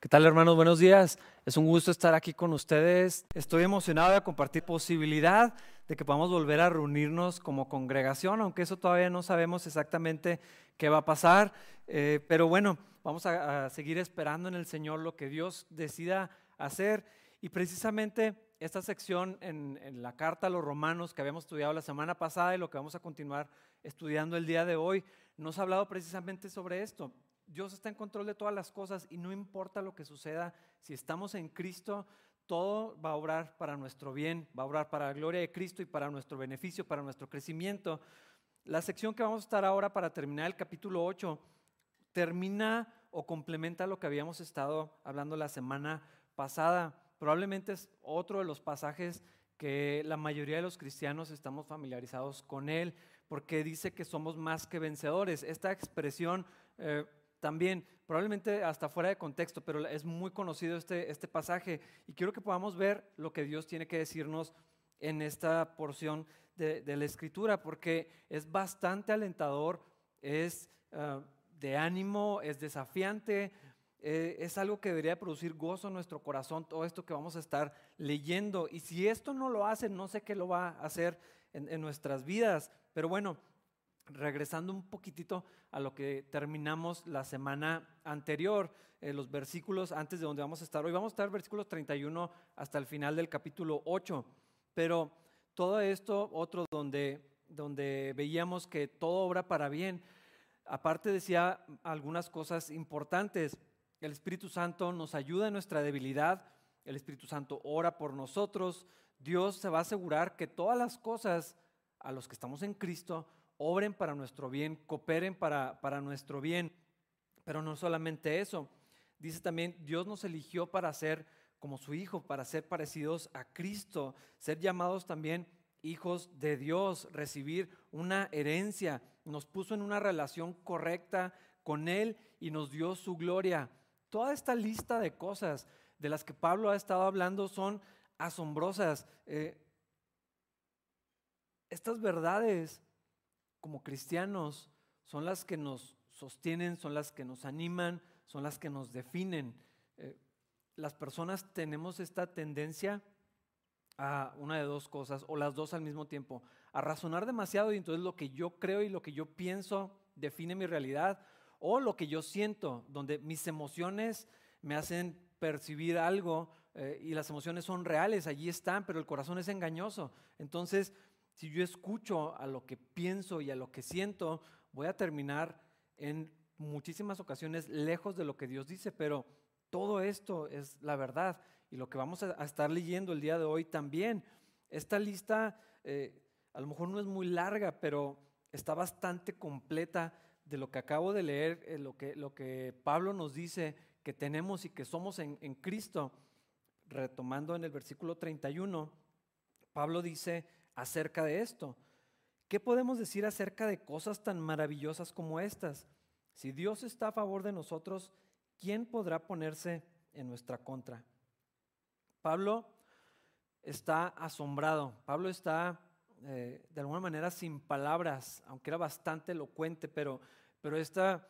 ¿Qué tal hermanos? Buenos días. Es un gusto estar aquí con ustedes. Estoy emocionado de compartir posibilidad de que podamos volver a reunirnos como congregación, aunque eso todavía no sabemos exactamente qué va a pasar. Eh, pero bueno, vamos a, seguir esperando en el Señor lo que Dios decida hacer. Y precisamente esta sección en, en la carta a los romanos que habíamos estudiado la semana pasada y lo que vamos a continuar estudiando el día de hoy, nos ha hablado precisamente sobre esto. Dios está en control de todas las cosas y no importa lo que suceda, si estamos en Cristo, todo va a obrar para nuestro bien, va a obrar para la gloria de Cristo y para nuestro beneficio, para nuestro crecimiento. La sección que vamos a estar ahora para terminar el capítulo 8 termina o complementa lo que habíamos estado hablando la semana pasada. Probablemente es otro de los pasajes que la mayoría de los cristianos estamos familiarizados con él, porque dice que somos más que vencedores. Esta expresión eh, también, probablemente hasta fuera de contexto, pero es muy conocido este, este pasaje y quiero que podamos ver lo que Dios tiene que decirnos en esta porción de, la escritura, porque es bastante alentador, es ah, de ánimo, es desafiante, eh, es algo que debería producir gozo en nuestro corazón, todo esto que vamos a estar leyendo. Y si esto no lo hace, no sé qué lo va a hacer en, en nuestras vidas. Pero bueno, regresando un poquitito a lo que terminamos la semana anterior, eh, los versículos antes de donde vamos a estar hoy. Vamos a estar versículos 31 hasta el final del capítulo 8, pero todo esto, otro donde, donde veíamos que todo obra para bien, aparte decía algunas cosas importantes. El Espíritu Santo nos ayuda en nuestra debilidad, el Espíritu Santo ora por nosotros, Dios se va a asegurar que todas las cosas a los que estamos en Cristo obren para nuestro bien, cooperen para, para nuestro bien. Pero no solamente eso, dice también, Dios nos eligió para ser como su Hijo, para ser parecidos a Cristo, ser llamados también hijos de Dios, recibir una herencia, nos puso en una relación correcta con Él y nos dio su gloria. Toda esta lista de cosas de las que Pablo ha estado hablando son asombrosas. Eh, estas verdades como cristianos son las que nos sostienen, son las que nos animan, son las que nos definen. Eh, las personas tenemos esta tendencia a una de dos cosas, o las dos al mismo tiempo, a razonar demasiado y entonces lo que yo creo y lo que yo pienso define mi realidad, o lo que yo siento, donde mis emociones me hacen percibir algo eh, y las emociones son reales, allí están, pero el corazón es engañoso. Entonces si yo escucho a lo que pienso y a lo que siento, voy a terminar en muchísimas ocasiones lejos de lo que Dios dice, pero todo esto es la verdad y lo que vamos a, estar leyendo el día de hoy también. Esta lista eh, a lo mejor no es muy larga, pero está bastante completa de lo que acabo de leer, eh, lo, que, lo que Pablo nos dice que tenemos y que somos en, en Cristo. Retomando en el versículo 31, Pablo dice, acerca de esto. ¿Qué podemos decir acerca de cosas tan maravillosas como estas? Si Dios está a favor de nosotros, ¿quién podrá ponerse en nuestra contra? Pablo está asombrado, Pablo está eh, de alguna manera sin palabras, aunque era bastante elocuente, pero, pero esta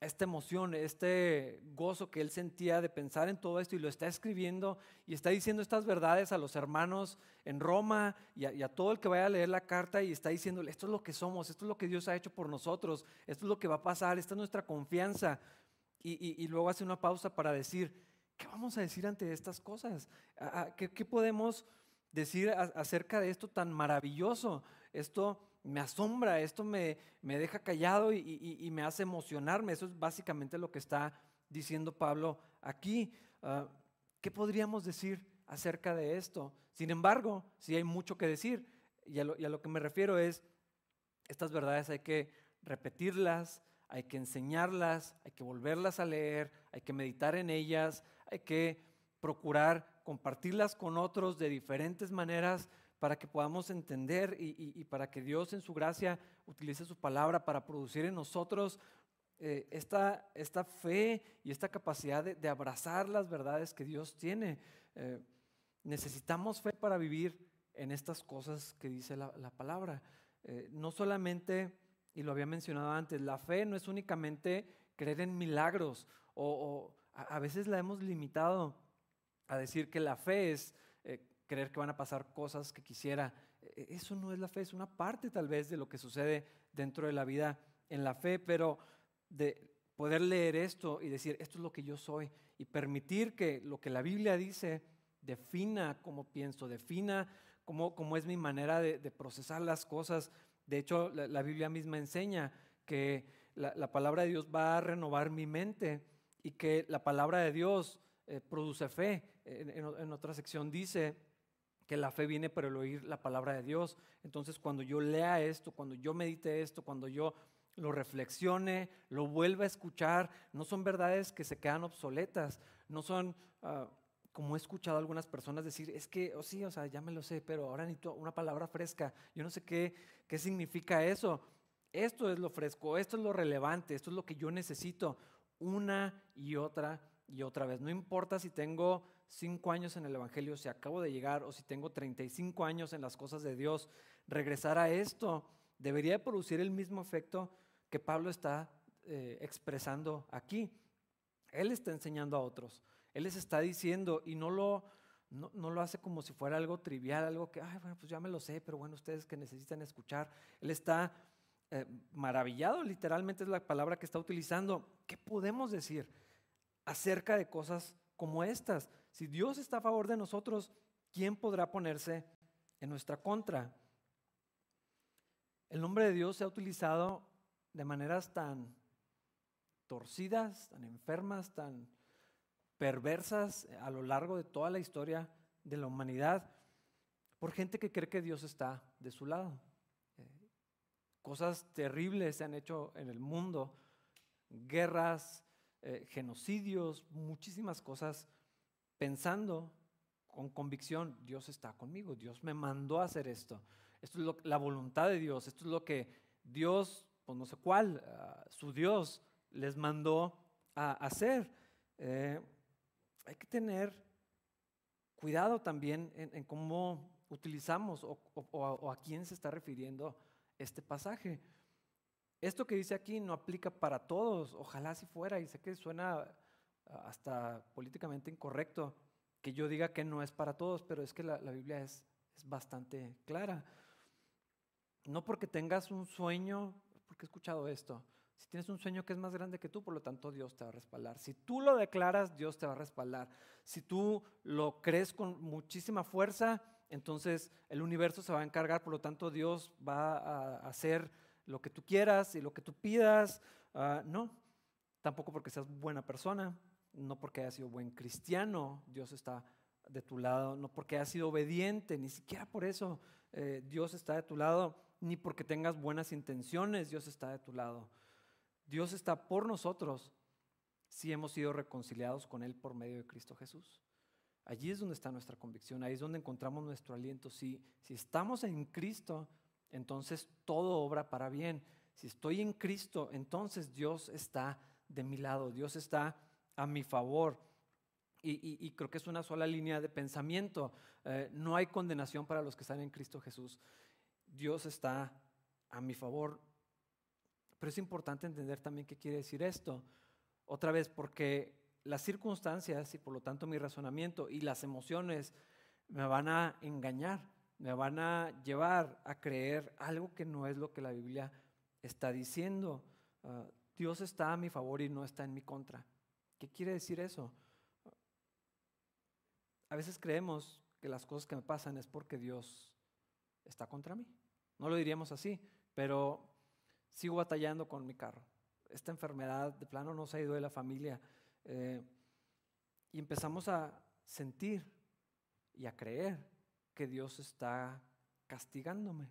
esta emoción, este gozo que él sentía de pensar en todo esto y lo está escribiendo y está diciendo estas verdades a los hermanos en Roma y a, todo el que vaya a leer la carta y está diciéndole, esto es lo que somos, esto es lo que Dios ha hecho por nosotros, esto es lo que va a pasar, esta es nuestra confianza. Y, luego hace una pausa para decir, ¿qué vamos a decir ante estas cosas? ¿Qué, qué podemos decir acerca de esto tan maravilloso? Esto me asombra, esto me, me deja callado y, me hace emocionarme. Eso es básicamente lo que está diciendo Pablo aquí. Ah, ¿Qué podríamos decir acerca de esto? Sin embargo, sí hay mucho que decir. Y a lo que me refiero es, estas verdades hay que repetirlas, hay que enseñarlas, hay que volverlas a leer, hay que meditar en ellas, hay que procurar compartirlas con otros de diferentes maneras para que podamos entender y, para que Dios en su gracia utilice su palabra para producir en nosotros eh, esta, esta, fe y esta capacidad de, abrazar las verdades que Dios tiene. Eh, necesitamos fe para vivir en estas cosas que dice la, palabra. Eh, no solamente, y lo había mencionado antes, la fe no es únicamente creer en milagros o A, veces la hemos limitado a decir que la fe es creer que van a pasar cosas que quisiera. E, e, eso no es la fe, es una parte tal vez de lo que sucede dentro de la vida en la fe, pero de poder leer esto y decir, esto es lo que yo soy, y permitir que lo que la Biblia dice defina cómo pienso, defina cómo, cómo es mi manera de, procesar las cosas. De hecho, la, Biblia misma enseña que la, palabra de Dios va a renovar mi mente y que la palabra de Dios eh, produce fe. En, otra sección dice que la fe viene por el oír la palabra de Dios. Entonces, cuando yo lea esto, cuando yo medite esto, cuando yo lo reflexione, lo vuelva a escuchar, no son verdades que se quedan obsoletas, no son, ah, como he escuchado a algunas personas decir, es que, oh sí, o sea, ya me lo sé, pero ahora necesito una palabra fresca, yo no sé qué, qué significa eso. Esto es lo fresco, esto es lo relevante, esto es lo que yo necesito una y otra y otra vez. No importa si tengo cinco años en el Evangelio, si acabo de llegar o si tengo 35 años en las cosas de Dios, regresar a esto debería producir el mismo efecto que Pablo está eh, expresando aquí. Él está enseñando a otros. Él les está diciendo y no lo, no, lo hace como si fuera algo trivial, algo que, ay, bueno, pues ya me lo sé, pero bueno, ustedes que necesitan escuchar. Él está eh, maravillado, literalmente es la palabra que está utilizando. ¿Qué podemos decir acerca de cosas como estas? Si Dios está a favor de nosotros, ¿quién podrá ponerse en nuestra contra? El nombre de Dios se ha utilizado de maneras tan torcidas, tan enfermas, tan perversas a lo largo de toda la historia de la humanidad por gente que cree que Dios está de su lado. Eh, cosas terribles se han hecho en el mundo, guerras, eh, genocidios, muchísimas cosas, pensando con convicción, Dios está conmigo, Dios me mandó a hacer esto. Esto es la voluntad de Dios, esto es lo que Dios pues no sé cuál, ah, su Dios les mandó a hacer. Eh, hay que tener cuidado también en, cómo utilizamos o, a quién se está refiriendo este pasaje. Esto que dice aquí no aplica para todos, ojalá si fuera, y sé que suena hasta políticamente incorrecto que yo diga que no es para todos, pero es que la, Biblia es, es bastante clara. No porque tengas un sueño porque he escuchado esto. Si tienes un sueño que es más grande que tú, por lo tanto Dios te va a respaldar. Si tú lo declaras, Dios te va a respaldar. Si tú lo crees con muchísima fuerza, entonces el universo se va a encargar, por lo tanto Dios va a hacer lo que tú quieras y lo que tú pidas. Ah, no, tampoco porque seas buena persona, no porque hayas sido buen cristiano, Dios está de tu lado, no porque hayas sido obediente, ni siquiera por eso eh, Dios está de tu lado ni porque tengas buenas intenciones, Dios está de tu lado. Dios está por nosotros si hemos sido reconciliados con Él por medio de Cristo Jesús. Allí es donde está nuestra convicción, ahí es donde encontramos nuestro aliento. Si, si estamos en Cristo, entonces todo obra para bien. Si estoy en Cristo, entonces Dios está de mi lado, Dios está a mi favor. Y, creo que es una sola línea de pensamiento. Eh, no hay condenación para los que están en Cristo Jesús. Dios está a mi favor. Pero es importante entender también qué quiere decir esto. Otra vez, porque las circunstancias y por lo tanto mi razonamiento y las emociones me van a engañar, me van a llevar a creer algo que no es lo que la Biblia está diciendo. Ah, Dios está a mi favor y no está en mi contra. ¿Qué quiere decir eso? A veces creemos que las cosas que me pasan es porque Dios está contra mí. No lo diríamos así, pero sigo batallando con mi carro. Esta enfermedad de plano no se ha ido de la familia. Eh, y empezamos a sentir y a creer que Dios está castigándome,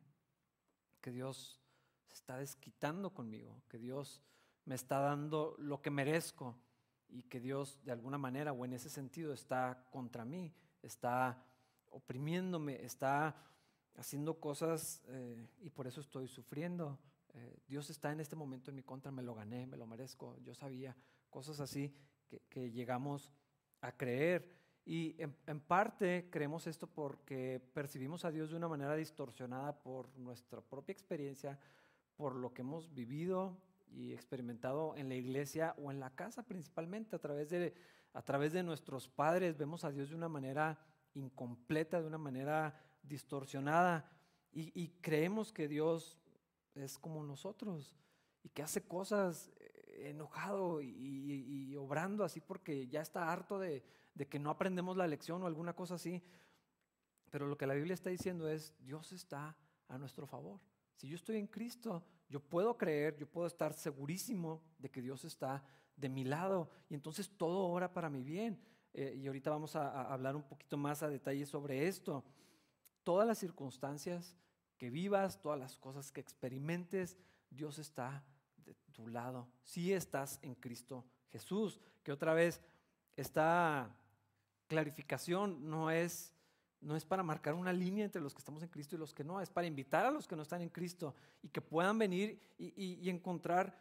que Dios se está desquitando conmigo, que Dios me está dando lo que merezco y que Dios de alguna manera o en ese sentido está contra mí, está oprimiéndome, está haciendo cosas eh, y por eso estoy sufriendo. Eh, Dios está en este momento en mi contra, me lo gané, me lo merezco, yo sabía, cosas así que, llegamos a creer. Y en, parte creemos esto porque percibimos a Dios de una manera distorsionada por nuestra propia experiencia, por lo que hemos vivido y experimentado en la iglesia o en la casa principalmente, a través de, a través de nuestros padres, vemos a Dios de una manera incompleta, de una manera distorsionada y, creemos que Dios es como nosotros y que hace cosas eh, enojado y, obrando así porque ya está harto de, de que no aprendemos la lección o alguna cosa así. Pero lo que la Biblia está diciendo es, Dios está a nuestro favor. Si yo estoy en Cristo, yo puedo creer, yo puedo estar segurísimo de que Dios está de mi lado y entonces todo obra para mi bien. Eh, y ahorita vamos a, hablar un poquito más a detalle sobre esto. Todas las circunstancias que vivas, todas las cosas que experimentes, Dios está de tu lado. Si estás en Cristo Jesús, que otra vez esta clarificación no es no es para marcar una línea entre los que estamos en Cristo y los que no, es para invitar a los que no están en Cristo y que puedan venir y, encontrar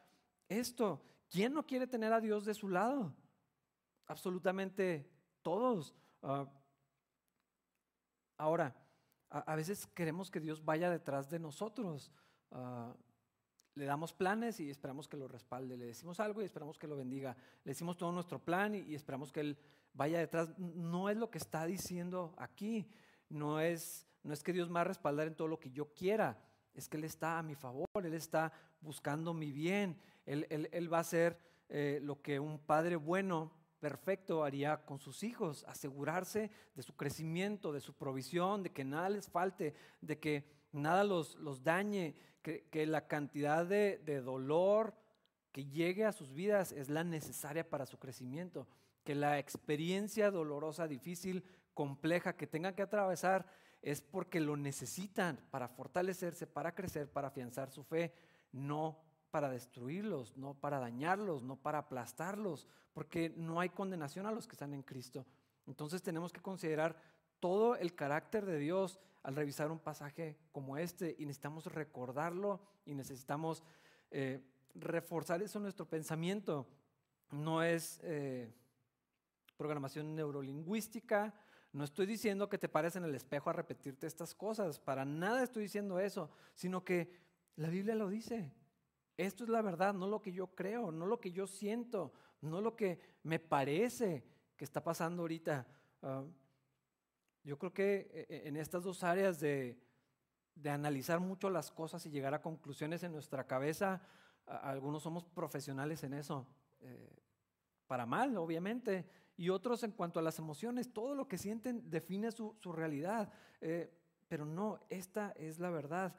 esto. ¿Quién no quiere tener a Dios de su lado? Absolutamente todos. Ah, ahora, a, veces queremos que Dios vaya detrás de nosotros. Ah, le damos planes y esperamos que lo respalde. Le decimos algo y esperamos que lo bendiga. Le decimos todo nuestro plan y esperamos que Él vaya detrás. No es lo que está diciendo aquí. No es, no es que Dios me va a respaldar en todo lo que yo quiera. Es que Él está a mi favor. Él está buscando mi bien. Él, él, va a hacer eh, lo que un padre bueno, perfecto, haría con sus hijos. Asegurarse de su crecimiento, de su provisión, de que nada les falte, de que nada los, los dañe, que, que la cantidad de, de dolor que llegue a sus vidas es la necesaria para su crecimiento que la experiencia dolorosa, difícil, compleja que tengan que atravesar es porque lo necesitan para fortalecerse, para crecer, para afianzar su fe, no para destruirlos, no para dañarlos, no para aplastarlos, porque no hay condenación a los que están en Cristo. Entonces tenemos que considerar todo el carácter de Dios al revisar un pasaje como este y necesitamos recordarlo y necesitamos eh, reforzar eso en nuestro pensamiento. No es... Eh, programación neurolingüística. No estoy diciendo que te pares en el espejo a repetirte estas cosas, para nada estoy diciendo eso, sino que la Biblia lo dice. Esto es la verdad, no lo que yo creo, no lo que yo siento, no lo que me parece que está pasando ahorita. Ah, yo creo que eh, eh, en estas dos áreas de, analizar mucho las cosas y llegar a conclusiones en nuestra cabeza, algunos somos profesionales en eso. Eh, para mal, obviamente, y otros en cuanto a las emociones, todo lo que sienten define su, realidad. Eh, pero no, esta es la verdad.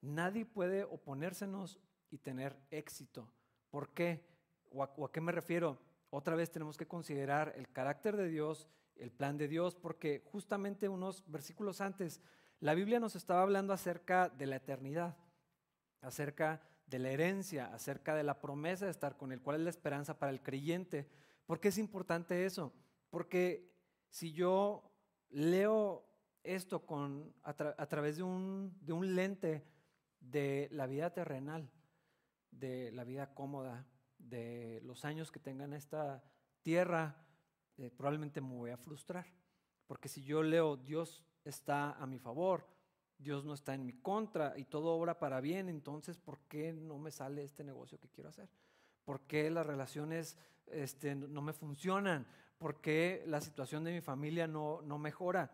Nadie puede oponérsenos y tener éxito. ¿Por qué? ¿O a, qué me refiero? Otra vez tenemos que considerar el carácter de Dios, el plan de Dios, porque justamente unos versículos antes, la Biblia nos estaba hablando acerca de la eternidad, acerca de la herencia, acerca de la promesa de estar con el cual es la esperanza para el creyente. ¿Por qué es importante eso? Porque si yo leo esto con, a, través de un, de un, lente de la vida terrenal, de la vida cómoda, de los años que tengan esta tierra, eh, probablemente me voy a frustrar. Porque si yo leo Dios está a mi favor, Dios no está en mi contra y todo obra para bien, entonces ¿por qué no me sale este negocio que quiero hacer? ¿Por qué las relaciones este, no me funcionan? ¿Por qué la situación de mi familia no, no mejora?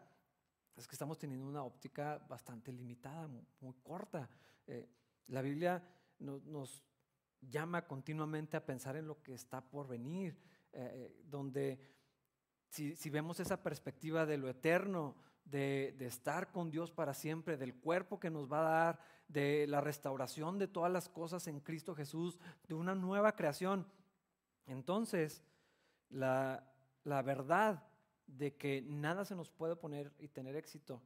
Es que estamos teniendo una óptica bastante limitada, muy, corta. Eh, la Biblia nos llama continuamente a pensar en lo que está por venir, eh, eh, donde si, si, vemos esa perspectiva de lo eterno, de, estar con Dios para siempre, del cuerpo que nos va a dar, de la restauración de todas las cosas en Cristo Jesús, de una nueva creación, entonces, la, verdad de que nada se nos puede poner y tener éxito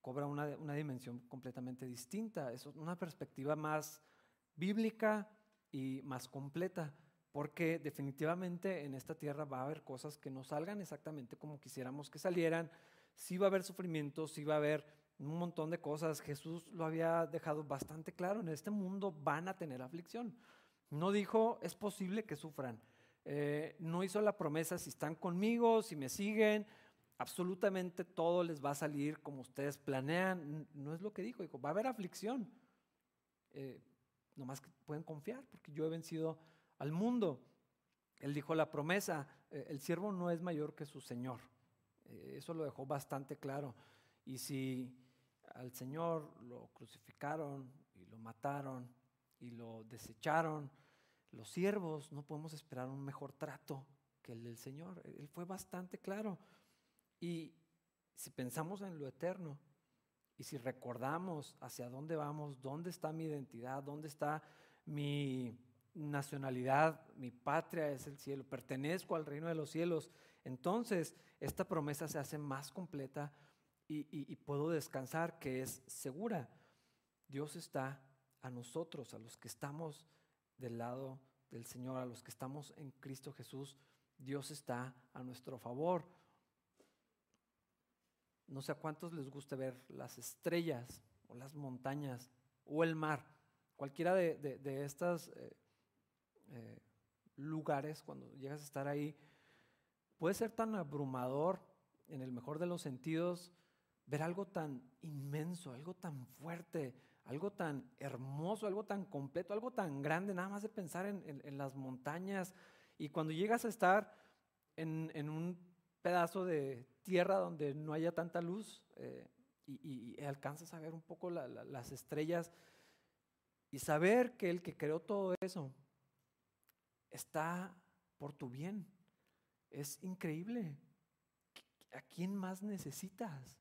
cobra una, dimensión completamente distinta. Es una perspectiva más bíblica y más completa, porque definitivamente en esta tierra va a haber cosas que no salgan exactamente como quisiéramos que salieran. Sí va a haber sufrimiento, sí va a haber un montón de cosas. Jesús lo había dejado bastante claro, en este mundo van a tener aflicción. No dijo, es posible que sufran. Eh, no hizo la promesa, si están conmigo, si me siguen, absolutamente todo les va a salir como ustedes planean. No es lo que dijo, dijo, va a haber aflicción. Eh, nomás que pueden confiar, porque yo he vencido al mundo. Él dijo la promesa, eh, el siervo no es mayor que su Señor. Eh, eso lo dejó bastante claro. Y si al Señor lo crucificaron y lo mataron y lo desecharon, los siervos no podemos esperar un mejor trato que el del Señor. Él fue bastante claro. Y si pensamos en lo eterno y si recordamos hacia dónde vamos, dónde está mi identidad, dónde está mi nacionalidad, mi patria es el cielo, pertenezco al reino de los cielos, entonces esta promesa se hace más completa y, puedo descansar que es segura. Dios está a nosotros, a los que estamos del lado del Señor, a los que estamos en Cristo Jesús, Dios está a nuestro favor. No sé a cuántos les gusta ver las estrellas o las montañas o el mar, cualquiera de, estos eh, eh, lugares, cuando llegas a estar ahí, puede ser tan abrumador, en el mejor de los sentidos, ver algo tan inmenso, algo tan fuerte, algo tan hermoso, algo tan completo, algo tan grande, nada más de pensar en, las montañas. Y cuando llegas a estar en, un pedazo de tierra donde no haya tanta luz eh, y, alcanzas a ver un poco las estrellas y saber que el que creó todo eso está por tu bien, es increíble. ¿A quién más necesitas?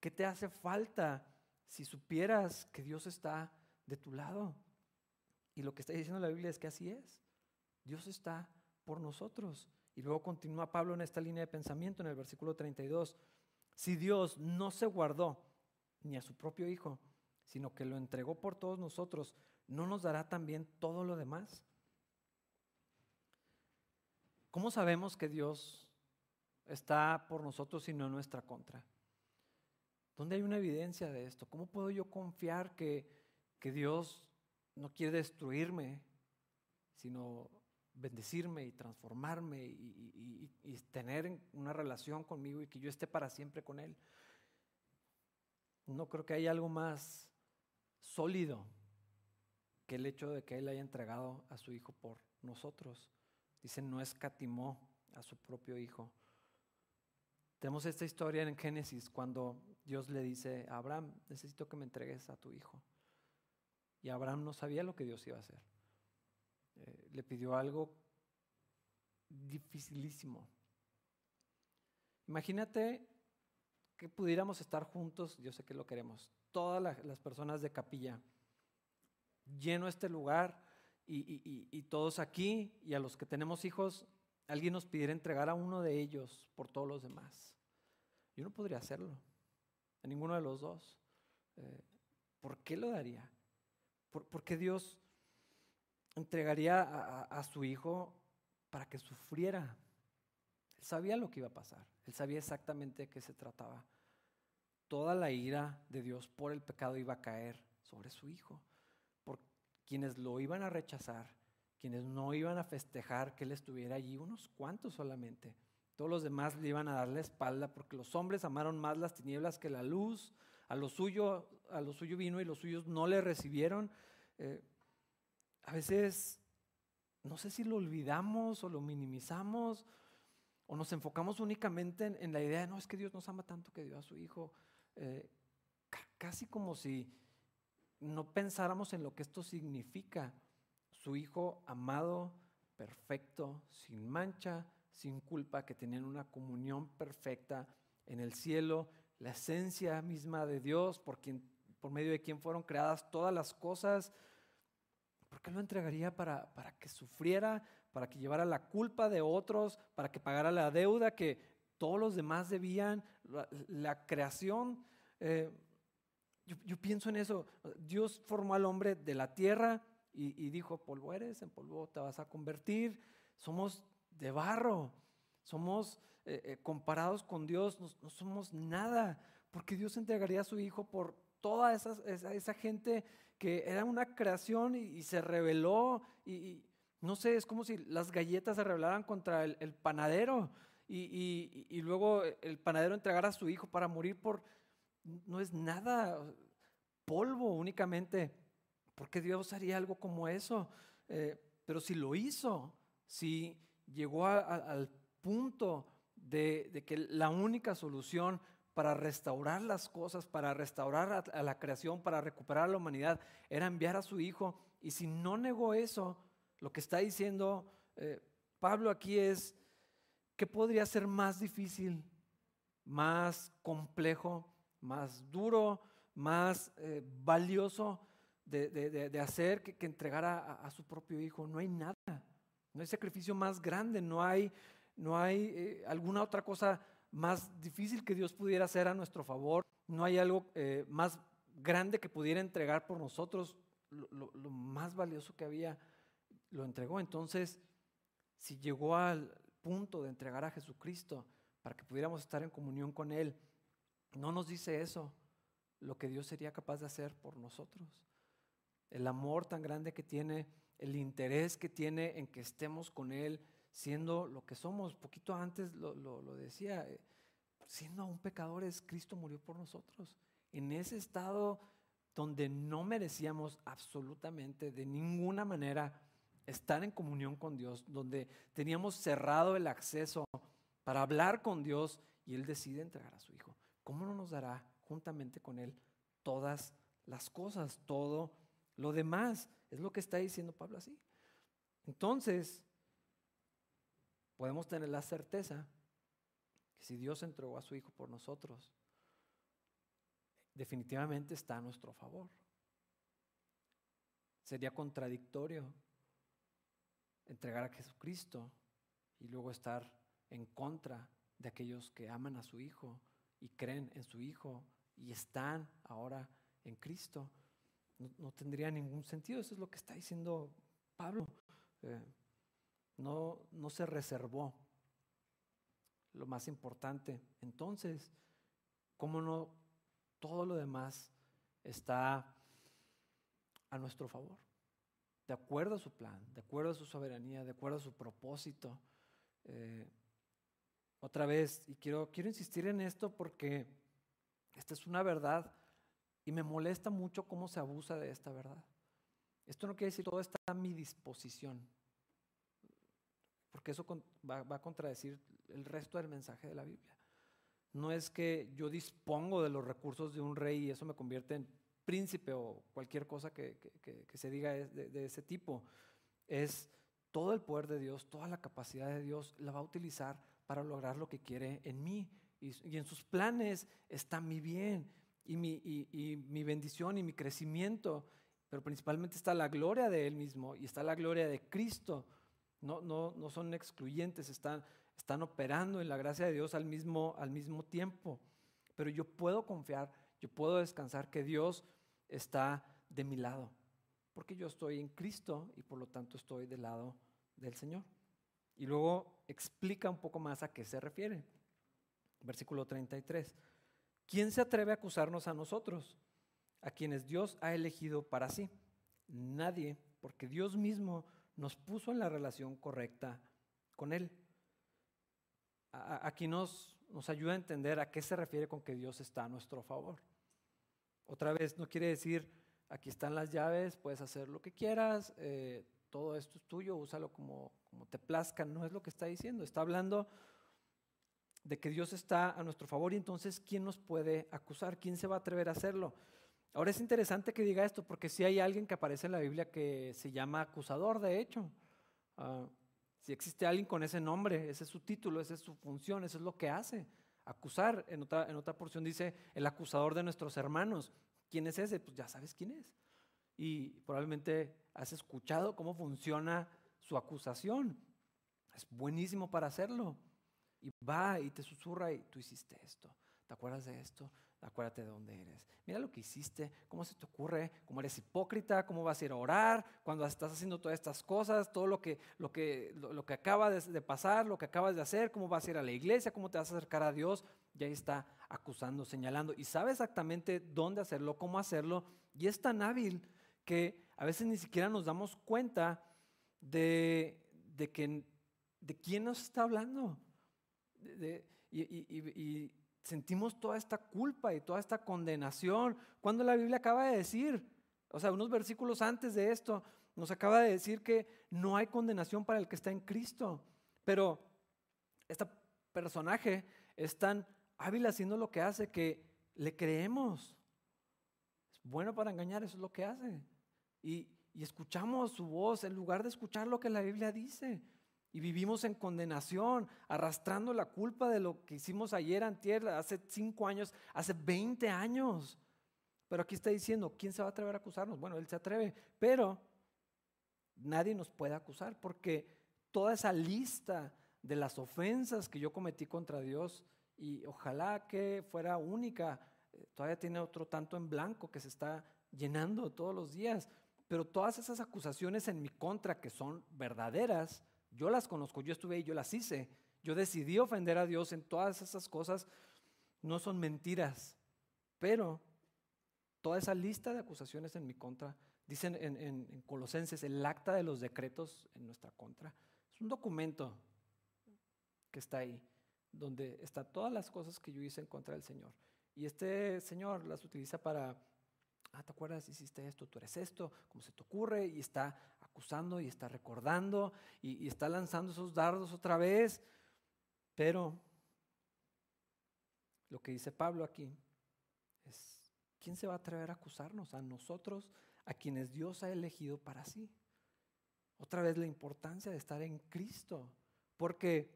¿Qué te hace falta si supieras que Dios está de tu lado? Y lo que está diciendo la Biblia es que así es. Dios está por nosotros. Y luego continúa Pablo en esta línea de pensamiento en el versículo 32. Si Dios no se guardó ni a su propio Hijo, sino que lo entregó por todos nosotros, ¿no nos dará también todo lo demás? ¿Cómo sabemos que Dios está por nosotros y no en nuestra contra? ¿Dónde hay una evidencia de esto? ¿Cómo puedo yo confiar que, que Dios no quiere destruirme, sino bendecirme y transformarme y, y, tener una relación conmigo y que yo esté para siempre con Él? No creo que haya algo más sólido que el hecho de que Él haya entregado a su Hijo por nosotros. Dice, no escatimó a su propio Hijo. Tenemos esta historia en Génesis cuando Dios le dice a Abraham, necesito que me entregues a tu hijo. Y Abraham no sabía lo que Dios iba a hacer. Eh, le pidió algo dificilísimo. Imagínate que pudiéramos estar juntos, yo sé que lo queremos, todas las personas de capilla, lleno este lugar y, todos aquí y a los que tenemos hijos, alguien nos pidiera entregar a uno de ellos por todos los demás. Yo no podría hacerlo, a ninguno de los dos. Eh, ¿Por qué lo daría? ¿Por, qué Dios entregaría a, su hijo para que sufriera? Él sabía lo que iba a pasar, él sabía exactamente de qué se trataba. Toda la ira de Dios por el pecado iba a caer sobre su hijo, quienes lo iban a rechazar quienes no iban a festejar que él estuviera allí, unos cuantos solamente. Todos los demás le iban a dar la espalda porque los hombres amaron más las tinieblas que la luz. A lo suyo, a lo suyo vino y los suyos no le recibieron. Eh, a veces, no sé si lo olvidamos o lo minimizamos o nos enfocamos únicamente en, la idea de, no, es que Dios nos ama tanto que dio a su Hijo. Eh, casi como si no pensáramos en lo que esto significa su Hijo amado, perfecto, sin mancha, sin culpa, que tenían una comunión perfecta en el cielo, la esencia misma de Dios, por, quien, por medio de quien fueron creadas todas las cosas. ¿Por qué lo entregaría para, para que sufriera, para que llevara la culpa de otros, para que pagara la deuda que todos los demás debían, la, creación? Eh, yo, pienso en eso. Dios formó al hombre de la tierra y, dijo, polvo eres, en polvo te vas a convertir. Somos de barro, somos eh, eh, comparados con Dios, no, somos nada, porque Dios entregaría a su Hijo por toda esa, esa, gente que era una creación y, se rebeló. Y, no sé, es como si las galletas se rebelaran contra el, el panadero y, y, luego el panadero entregara a su Hijo para morir por... No es nada, polvo únicamente ¿Por qué Dios haría algo como eso? Eh, pero si lo hizo, si llegó al punto de, que la única solución para restaurar las cosas, para restaurar a, la creación, para recuperar a la humanidad, era enviar a su Hijo. Y si no negó eso, lo que está diciendo eh, Pablo aquí es, ¿qué podría ser más difícil, más complejo, más duro, más eh, valioso de, hacer que, entregar a, su propio hijo? No hay nada, no hay sacrificio más grande, no hay, no hay eh, alguna otra cosa más difícil que Dios pudiera hacer a nuestro favor, no hay algo eh, más grande que pudiera entregar por nosotros, lo, lo más valioso que había, lo entregó. Entonces, si llegó al punto de entregar a Jesucristo para que pudiéramos estar en comunión con Él, no nos dice eso lo que Dios sería capaz de hacer por nosotros. El amor tan grande que tiene, el interés que tiene en que estemos con Él, siendo lo que somos. Poquito antes lo, decía, eh, siendo aún pecadores, Cristo murió por nosotros. En ese estado donde no merecíamos absolutamente de ninguna manera estar en comunión con Dios, donde teníamos cerrado el acceso para hablar con Dios y Él decide entregar a su Hijo. ¿Cómo no nos dará juntamente con Él todas las cosas, todo lo demás? Es lo que está diciendo Pablo así. Entonces, podemos tener la certeza que si Dios entregó a su Hijo por nosotros, definitivamente está a nuestro favor. Sería contradictorio entregar a Jesucristo y luego estar en contra de aquellos que aman a su Hijo y creen en su Hijo y están ahora en Cristo. No, tendría ningún sentido. Eso es lo que está diciendo Pablo. Eh, no, no se reservó lo más importante. Entonces, ¿cómo no todo lo demás está a nuestro favor? de acuerdo a su plan, de acuerdo a su soberanía, de acuerdo a su propósito. Eh, otra vez, y quiero, quiero insistir en esto porque esta es una verdad y me molesta mucho cómo se abusa de esta verdad. Esto no quiere decir todo está a mi disposición, porque eso va, va a contradecir el resto del mensaje de la Biblia. No es que yo dispongo de los recursos de un rey y eso me convierte en príncipe o cualquier cosa que, se diga de, ese tipo. Es todo el poder de Dios, toda la capacidad de Dios la va a utilizar para lograr lo que quiere en mí. Y, en sus planes está mi bien y mi, y mi bendición y mi crecimiento, pero principalmente está la gloria de Él mismo y está la gloria de Cristo. No, no, no son excluyentes, están, están operando en la gracia de Dios al mismo, al mismo tiempo. Pero yo puedo confiar, yo puedo descansar que Dios está de mi lado, porque yo estoy en Cristo y por lo tanto estoy del lado del Señor. Y luego explica un poco más a qué se refiere. Versículo 33. ¿Quién se atreve a acusarnos a nosotros, a quienes Dios ha elegido para sí? Nadie, porque Dios mismo nos puso en la relación correcta con Él. Aquí nos, nos ayuda a entender a qué se refiere con que Dios está a nuestro favor. Otra vez, no quiere decir, aquí están las llaves, puedes hacer lo que quieras, eh, todo esto es tuyo, úsalo como, como te plazca. No es lo que está diciendo, está hablando de que Dios está a nuestro favor y entonces, ¿quién nos puede acusar? ¿Quién se va a atrever a hacerlo? Ahora es interesante que diga esto, porque si hay alguien que aparece en la Biblia que se llama acusador, de hecho. Ah, si existe alguien con ese nombre, ese es su título, esa es su función, eso es lo que hace acusar. En otra, en otra porción dice el acusador de nuestros hermanos. ¿Quién es ese? Pues ya sabes quién es. Y probablemente has escuchado cómo funciona su acusación. Es buenísimo para hacerlo. Y va y te susurra y tú hiciste esto. ¿Te acuerdas de esto? acuérdate de dónde eres. Mira lo que hiciste, cómo se te ocurre, cómo eres hipócrita, cómo vas a ir a orar, cuando estás haciendo todas estas cosas, todo lo que, lo que, lo, que acaba de, pasar, lo que acabas de hacer, cómo vas a ir a la iglesia, cómo te vas a acercar a Dios. Y ahí está acusando, señalando. Y sabe exactamente dónde hacerlo, cómo hacerlo. Y es tan hábil que a veces ni siquiera nos damos cuenta de, de, que, de quién nos está hablando. y sentimos toda esta culpa y toda esta condenación, cuando la Biblia acaba de decir, O sea, unos versículos antes de esto nos acaba de decir que no hay condenación para el que está en Cristo. Pero este personaje es tan hábil haciendo lo que hace que le creemos. Es bueno para engañar, eso es lo que hace. Y, y escuchamos su voz en lugar de escuchar lo que la Biblia dice. Y vivimos en condenación, arrastrando la culpa de lo que hicimos ayer, antier, hace cinco años, hace 20 años. Pero aquí está diciendo, ¿quién se va a atrever a acusarnos? Bueno, él se atreve, pero nadie nos puede acusar porque toda esa lista de las ofensas que yo cometí contra Dios, y ojalá que fuera única, eh, todavía tiene otro tanto en blanco que se está llenando todos los días, pero todas esas acusaciones en mi contra que son verdaderas, yo las conozco, yo estuve ahí, yo las hice, yo decidí ofender a Dios en todas esas cosas, no son mentiras, pero toda esa lista de acusaciones en mi contra, dicen en, Colosenses, el acta de los decretos en nuestra contra. Es un documento que está ahí, donde está todas las cosas que yo hice en contra del Señor. Y este Señor las utiliza para, ah, ¿te acuerdas? Hiciste esto, tú eres esto, ¿cómo se te ocurre? Y está acusando y está recordando y, y está lanzando esos dardos otra vez. Pero lo que dice Pablo aquí es ¿quién se va a atrever a acusarnos? A nosotros, a quienes Dios ha elegido para sí. Otra vez la importancia de estar en Cristo, porque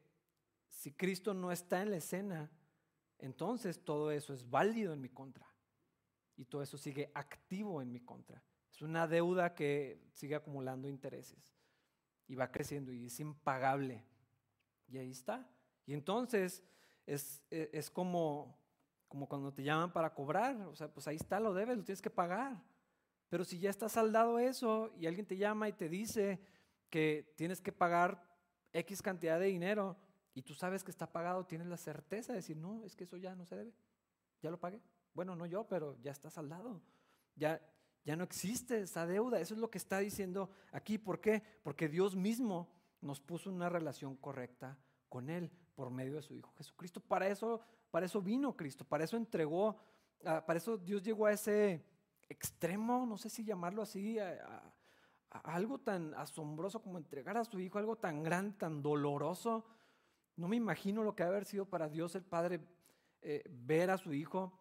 si Cristo no está en la escena, entonces todo eso es válido en mi contra y todo eso sigue activo en mi contra. Es una deuda que sigue acumulando intereses y va creciendo y es impagable. Y ahí está. Y entonces es, es como como cuando te llaman para cobrar, o sea, pues ahí está, lo debes, lo tienes que pagar. Pero si ya está saldado eso y alguien te llama y te dice que tienes que pagar X cantidad de dinero y tú sabes que está pagado, tienes la certeza de decir, no, es que eso ya no se debe, ya lo pagué. Bueno, no yo, pero ya está saldado. Ya, ya no existe esa deuda. Eso es lo que está diciendo aquí. ¿Por qué? Porque Dios mismo nos puso una relación correcta con Él por medio de su Hijo Jesucristo. Para eso para eso vino Cristo, para eso entregó, ah, para eso Dios llegó a ese extremo, no sé si llamarlo así, a, algo tan asombroso como entregar a su hijo, algo tan grande, tan doloroso. No me imagino lo que ha haber sido para Dios el Padre eh, ver a su hijo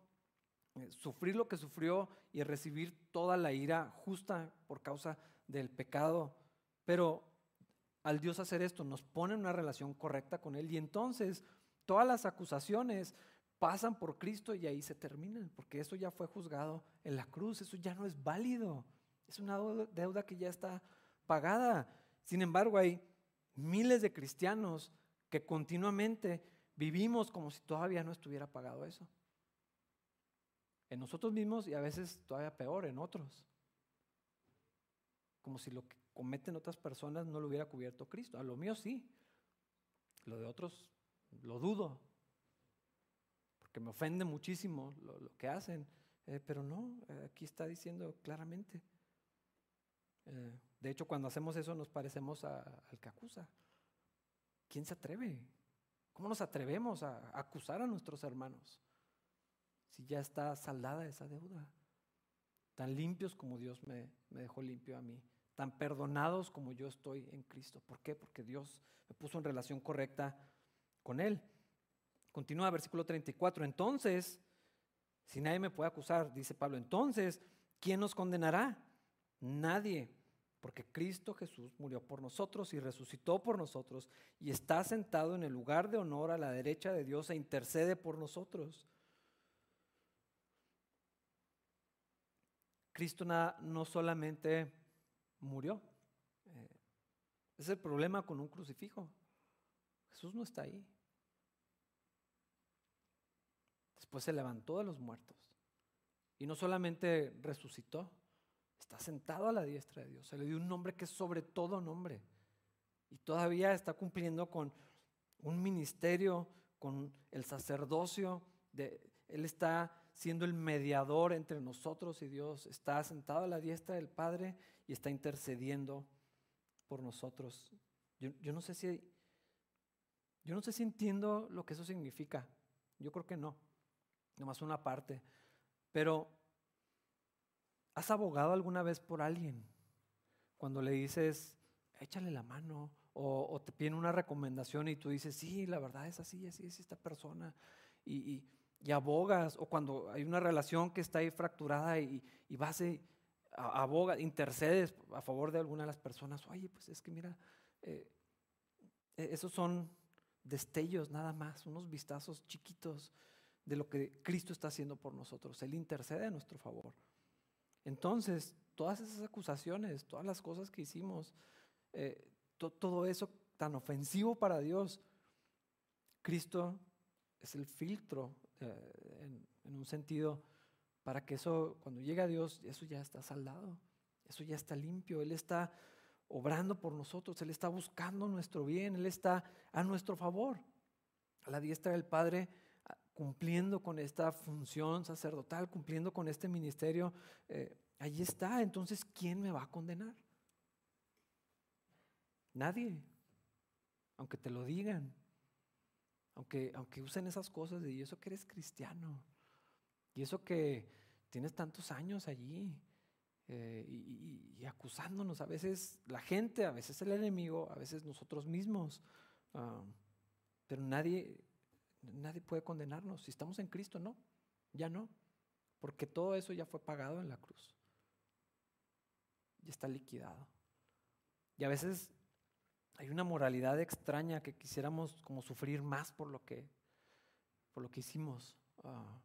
sufrir lo que sufrió y recibir toda la ira justa por causa del pecado. Pero al Dios hacer esto nos pone en una relación correcta con Él y entonces Todas las acusaciones pasan por Cristo y ahí se terminan, porque eso ya fue juzgado en la cruz, eso ya no es válido, es una deuda que ya está pagada. Sin embargo, hay miles de cristianos que continuamente vivimos como si todavía no estuviera pagado eso. En nosotros mismos y a veces todavía peor, en otros. Como si lo que cometen otras personas no lo hubiera cubierto Cristo. A lo mío sí, lo de otros lo dudo, porque me ofende muchísimo lo, que hacen, eh, pero no, eh, aquí está diciendo claramente. Eh, de hecho, cuando hacemos eso nos parecemos al que acusa. ¿Quién se atreve? ¿Cómo nos atrevemos a, acusar a nuestros hermanos? Si ya está saldada esa deuda. Tan limpios como Dios me, me dejó limpio a mí. Tan perdonados como yo estoy en Cristo. ¿Por qué? Porque Dios me puso en relación correcta con él. Continúa versículo 34. Entonces, si nadie me puede acusar, dice Pablo, entonces, ¿quién nos condenará? Nadie, porque Cristo Jesús murió por nosotros y resucitó por nosotros y está sentado en el lugar de honor a la derecha de Dios e intercede por nosotros. Cristo no solamente murió, eh, es el problema con un crucifijo. Jesús no está ahí. Después se levantó de los muertos. Y no solamente resucitó, está sentado a la diestra de Dios. Se le dio un nombre que es sobre todo nombre. Y todavía está cumpliendo con un ministerio, con el sacerdocio. De, él está siendo el mediador entre nosotros y Dios. Está sentado a la diestra del Padre y está intercediendo por nosotros. Yo, no sé si yo no sé si entiendo lo que eso significa. Yo creo que no. Nomás una parte. Pero ¿Has abogado alguna vez por alguien? Cuando le dices, échale la mano, o, te piden una recomendación y tú dices, sí, la verdad es así, así es esta persona, y, abogas, o cuando hay una relación que está ahí fracturada y, vas y abogas, intercedes a favor de alguna de las personas, oye, pues es que mira, eh, e, esos son destellos nada más, unos vistazos chiquitos de lo que Cristo está haciendo por nosotros. Él intercede a nuestro favor. Entonces, todas esas acusaciones, todas las cosas que hicimos, eh, todo eso tan ofensivo para Dios, Cristo es el filtro eh, en, un sentido para que eso, cuando llega a Dios, eso ya está saldado, eso ya está limpio, Él está obrando por nosotros, Él está buscando nuestro bien, Él está a nuestro favor. A la diestra del Padre, cumpliendo con esta función sacerdotal, cumpliendo con este ministerio, eh, allí está. Entonces, ¿quién me va a condenar? Nadie. Aunque te lo digan. Aunque, aunque usen esas cosas y eso que eres cristiano. Y eso que tienes tantos años allí. Eh, y, acusándonos, a veces la gente, a veces el enemigo, a veces nosotros mismos, ah, pero nadie, nadie puede condenarnos. Si estamos en Cristo, no, ya no, porque todo eso ya fue pagado en la cruz, ya está liquidado. Y a veces hay una moralidad extraña que quisiéramos como sufrir más por lo que, por lo que hicimos. Ah,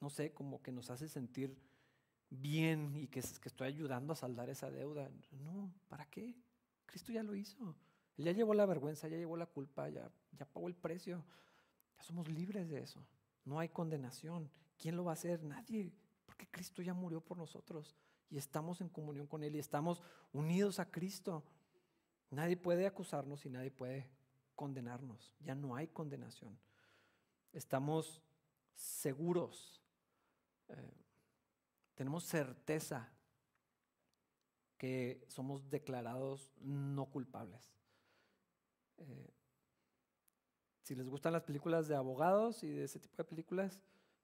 no sé, como que nos hace sentir bien y que, que estoy ayudando a saldar esa deuda. No, ¿para qué? Cristo ya lo hizo. Él ya llevó la vergüenza, ya llevó la culpa, ya, ya pagó el precio. Ya somos libres de eso. No hay condenación. ¿Quién lo va a hacer? Nadie. Porque Cristo ya murió por nosotros y estamos en comunión con Él y estamos unidos a Cristo. Nadie puede acusarnos y nadie puede condenarnos. Ya no hay condenación. Estamos seguros. Eh, tenemos certeza que somos declarados no culpables. Eh, si les gustan las películas de abogados y de ese tipo de películas,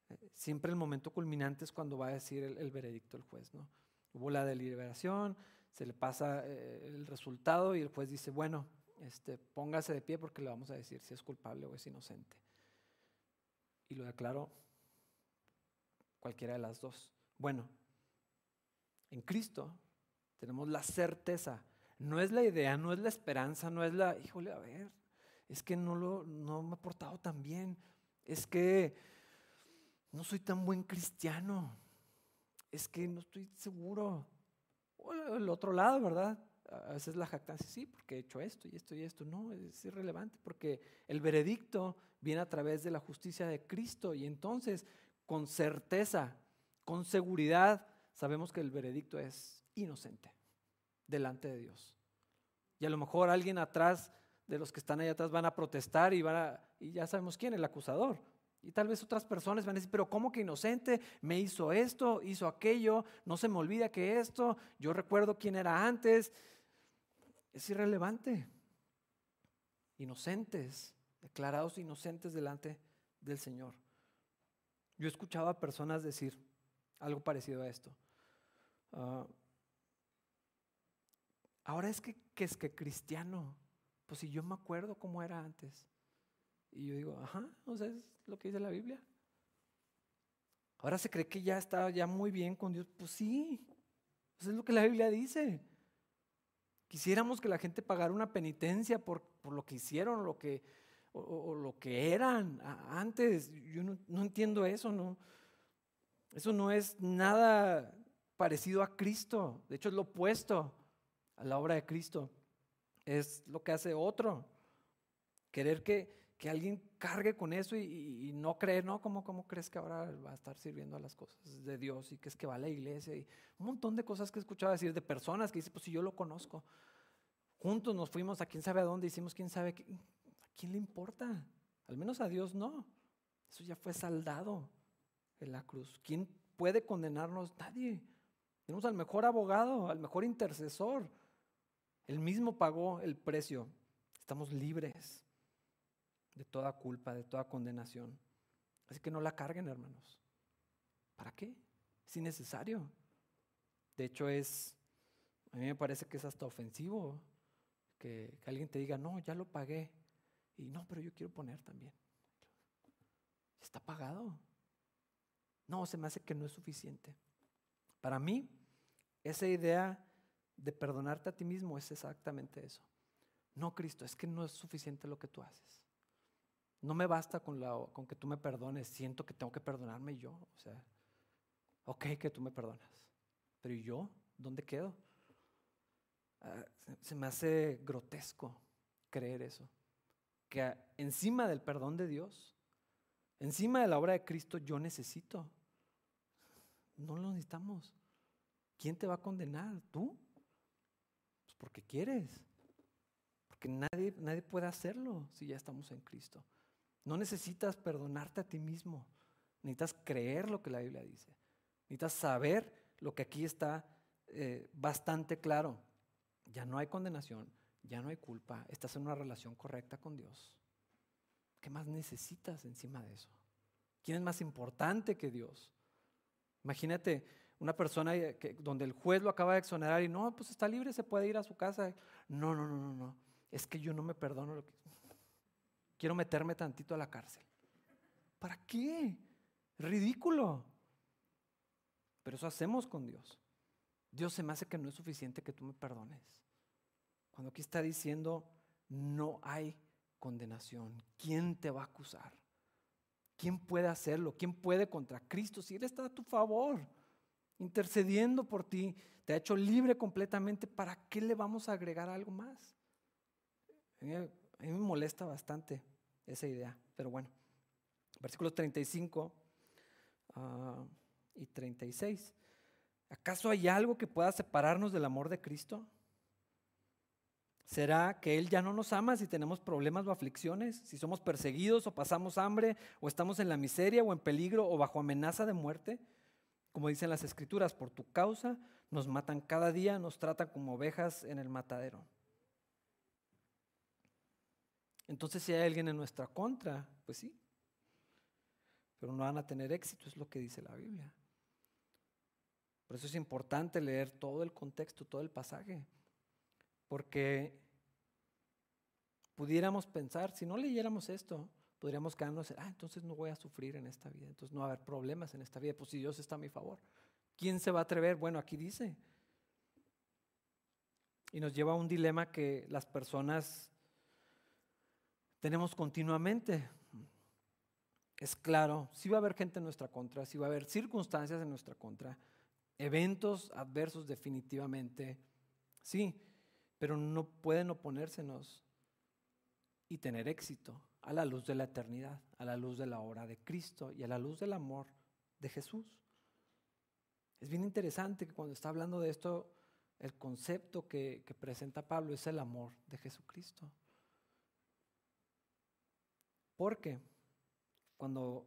eh, siempre el momento culminante es cuando va a decir el, veredicto el juez. ¿no? Hubo la deliberación, se le pasa eh, el resultado y el juez dice, bueno, este, póngase de pie porque le vamos a decir si es culpable o es inocente. Y lo declaró cualquiera de las dos. Bueno, en Cristo tenemos la certeza. No es la idea, no es la esperanza, no es la, híjole, a ver, es que no, lo, no me he portado tan bien, es que no soy tan buen cristiano, es que no estoy seguro. O el otro lado, ¿verdad? A veces la jactancia, sí, porque he hecho esto y esto y esto. No, es irrelevante, porque el veredicto viene a través de la justicia de Cristo y entonces, con certeza, con seguridad, sabemos que el veredicto es inocente delante de Dios. Y a lo mejor alguien atrás de los que están ahí atrás van a protestar y, van a, y ya sabemos quién, el acusador. Y tal vez otras personas van a decir, pero ¿cómo que inocente? Me hizo esto, hizo aquello, no se me olvida que esto, yo recuerdo quién era antes. Es irrelevante. Inocentes, declarados inocentes delante del Señor. Yo he escuchado a personas decir algo parecido a esto. Ah, ahora es que, es que cristiano, pues si yo me acuerdo cómo era antes. Y yo digo, ajá, ¿no es lo que dice la Biblia? Ahora se cree que ya está ya muy bien con Dios. Pues sí, eso es lo que la Biblia dice. Quisiéramos que la gente pagara una penitencia por, lo que hicieron lo que, o, lo que eran antes. Yo no, no entiendo eso, ¿no? Eso no es nada parecido a Cristo. De hecho, es lo opuesto a la obra de Cristo. Es lo que hace otro. Querer que, que alguien cargue con eso y, no creer, ¿no? ¿Cómo, ¿Cómo crees que ahora va a estar sirviendo a las cosas de Dios y que es que va a la iglesia? Y un montón de cosas que he escuchado decir de personas que dicen, pues si yo lo conozco. Juntos nos fuimos a quién sabe a dónde, hicimos quién sabe, ¿a quién le importa? Al menos a Dios no. Eso ya fue saldado en la cruz. ¿Quién puede condenarnos? Nadie. Tenemos al mejor abogado, al mejor intercesor. Él mismo pagó el precio. Estamos libres de toda culpa, de toda condenación. Así que no la carguen, hermanos. ¿Para qué? Es innecesario. De hecho, es, a mí me parece que es hasta ofensivo que, que alguien te diga, no, ya lo pagué. Y no, pero yo quiero poner también. Está pagado. No, se me hace que no es suficiente. Para mí, esa idea de perdonarte a ti mismo es exactamente eso. No, Cristo, es que no es suficiente lo que tú haces. No me basta con, la, que tú me perdones, siento que tengo que perdonarme yo. O sea, ok que tú me perdonas, pero ¿y yo? ¿Dónde quedo? Ah, se me hace grotesco creer eso. Que encima del perdón de Dios, encima de la obra de Cristo, yo necesito. No lo necesitamos. ¿Quién te va a condenar? ¿Tú? Pues porque quieres. Porque nadie, nadie puede hacerlo si ya estamos en Cristo. No necesitas perdonarte a ti mismo. Necesitas creer lo que la Biblia dice. Necesitas saber lo que aquí está eh, bastante claro. Ya no hay condenación, ya no hay culpa. Estás en una relación correcta con Dios. ¿Qué más necesitas encima de eso? ¿Quién es más importante que Dios? Imagínate una persona que, donde el juez lo acaba de exonerar y no, pues está libre, se puede ir a su casa. No, no, no, no, no. Es que yo no me perdono lo que... Quiero meterme tantito a la cárcel. ¿Para qué? Ridículo. Pero eso hacemos con Dios. Dios se me hace que no es suficiente que tú me perdones. Cuando aquí está diciendo, no hay condenación. ¿Quién te va a acusar? ¿Quién puede hacerlo? ¿Quién puede contra Cristo si Él está a tu favor? Intercediendo por ti, te ha hecho libre completamente. ¿Para qué le vamos a agregar algo más? A mí me molesta bastante esa idea, pero bueno. Versículos 35 ah, y 36. ¿Acaso hay algo que pueda separarnos del amor de Cristo? ¿Será que Él ya no nos ama si tenemos problemas o aflicciones? Si somos perseguidos o pasamos hambre o estamos en la miseria o en peligro o bajo amenaza de muerte? Como dicen las escrituras, por tu causa nos matan cada día, nos tratan como ovejas en el matadero. Entonces si hay alguien en nuestra contra, pues sí. Pero no van a tener éxito, es lo que dice la Biblia. Por eso es importante leer todo el contexto, todo el pasaje. Porque pudiéramos pensar, si no leyéramos esto, podríamos quedarnos, ah, entonces no voy a sufrir en esta vida, entonces no va a haber problemas en esta vida, pues si Dios está a mi favor. ¿Quién se va a atrever? Bueno, aquí dice. Y nos lleva a un dilema que las personas tenemos continuamente. Es claro, si va a haber gente en nuestra contra, si va a haber circunstancias en nuestra contra, eventos adversos definitivamente, sí, pero no pueden oponérsenos y tener éxito a la luz de la eternidad, a la luz de la obra de Cristo y a la luz del amor de Jesús. Es bien interesante que cuando está hablando de esto, el concepto que, que presenta Pablo es el amor de Jesucristo. Porque cuando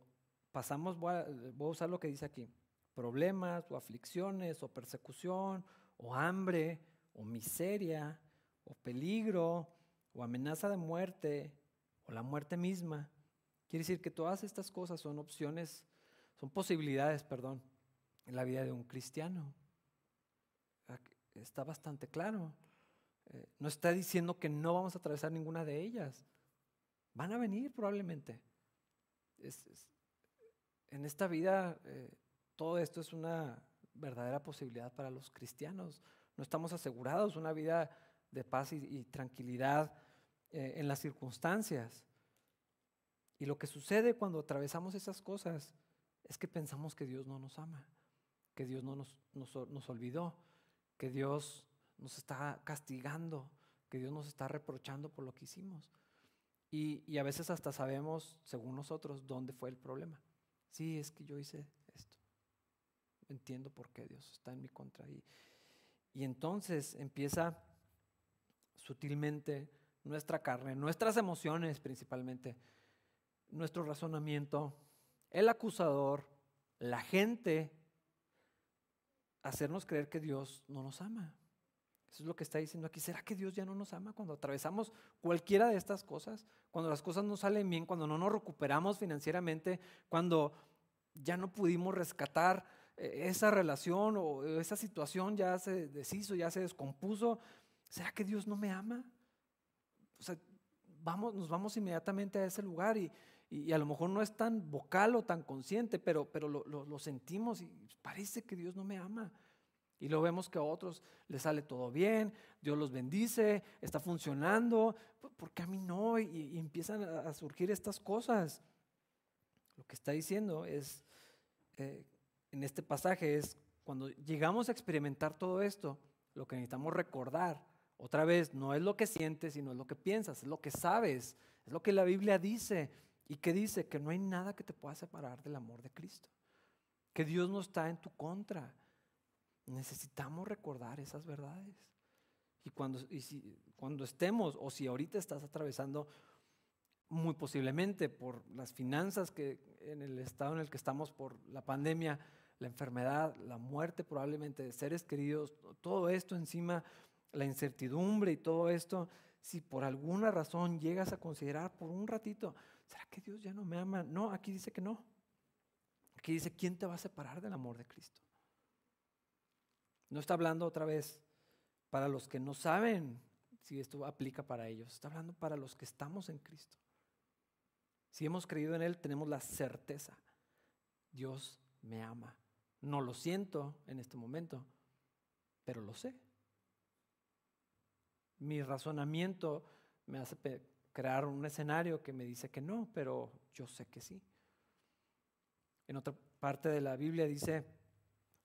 pasamos, voy a, usar lo que dice aquí, problemas o aflicciones o persecución o hambre o miseria o peligro o amenaza de muerte o la muerte misma. Quiere decir que todas estas cosas son opciones, son posibilidades, perdón, en la vida de un cristiano. Está bastante claro. Eh, no está diciendo que no vamos a atravesar ninguna de ellas. Van a venir probablemente. en esta vida eh, todo esto es una verdadera posibilidad para los cristianos. No estamos asegurados una vida de paz y, tranquilidad eh, en las circunstancias. Y lo que sucede cuando atravesamos esas cosas es que pensamos que Dios no nos ama, que Dios no nos, nos olvidó, que Dios nos está castigando, que Dios nos está reprochando por lo que hicimos. Y, a veces hasta sabemos, según nosotros, dónde fue el problema. Sí, es que yo hice esto. Entiendo por qué Dios está en mi contra. Y, y entonces empieza sutilmente nuestra carne, nuestras emociones principalmente, nuestro razonamiento, el acusador, la gente, hacernos creer que Dios no nos ama. Eso es lo que está diciendo aquí. ¿Será que Dios ya no nos ama cuando atravesamos cualquiera de estas cosas? Cuando las cosas no salen bien, cuando no nos recuperamos financieramente, cuando ya no pudimos rescatar eh, esa relación o esa situación ya se deshizo, ya se descompuso, ¿será que Dios no me ama? O sea, vamos, nos vamos inmediatamente a ese lugar y, a lo mejor no es tan vocal o tan consciente, pero, pero lo, lo sentimos y parece que Dios no me ama. Y lo vemos que a otros les sale todo bien, Dios los bendice, está funcionando, ¿por qué a mí no? Y, empiezan a surgir estas cosas. Lo que está diciendo es, eh, en este pasaje es, cuando llegamos a experimentar todo esto, lo que necesitamos recordar, otra vez, no es lo que sientes, sino es lo que piensas, es lo que sabes, es lo que la Biblia dice. ¿Y que dice? Que no hay nada que te pueda separar del amor de Cristo. Que Dios no está en tu contra. Necesitamos recordar esas verdades. Y cuando, y si, cuando estemos, o si ahorita estás atravesando muy posiblemente por las finanzas que en el estado en el que estamos por la pandemia, la enfermedad, la muerte probablemente de seres queridos, todo esto encima la incertidumbre y todo esto, si por alguna razón llegas a considerar por un ratito, ¿será que Dios ya no me ama? No, aquí dice que no. Aquí dice, ¿quién te va a separar del amor de Cristo? No está hablando otra vez para los que no saben si esto aplica para ellos. Está hablando para los que estamos en Cristo. Si hemos creído en Él, tenemos la certeza. Dios me ama. No lo siento en este momento, pero lo sé mi razonamiento me hace crear un escenario que me dice que no, pero yo sé que sí. En otra parte de la Biblia dice,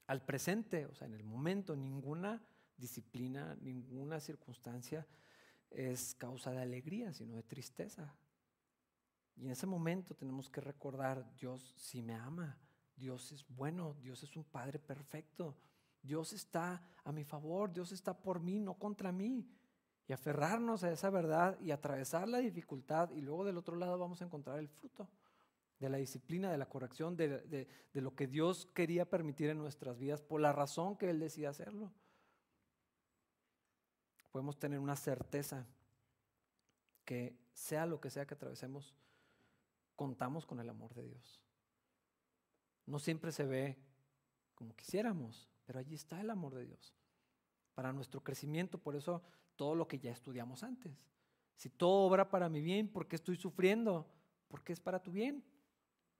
al presente, o sea, en el momento, ninguna disciplina, ninguna circunstancia es causa de alegría, sino de tristeza. Y en ese momento tenemos que recordar, Dios sí me ama, Dios es bueno, Dios es un Padre perfecto, Dios está a mi favor, Dios está por mí, no contra mí y aferrarnos a esa verdad y atravesar la dificultad y luego del otro lado vamos a encontrar el fruto de la disciplina, de la corrección, de, lo que Dios quería permitir en nuestras vidas por la razón que Él decía hacerlo. Podemos tener una certeza que sea lo que sea que atravesemos, contamos con el amor de Dios. No siempre se ve como quisiéramos, pero allí está el amor de Dios para nuestro crecimiento. Por eso todo lo que ya estudiamos antes. Si todo obra para mi bien, ¿por qué estoy sufriendo? Porque es para tu bien.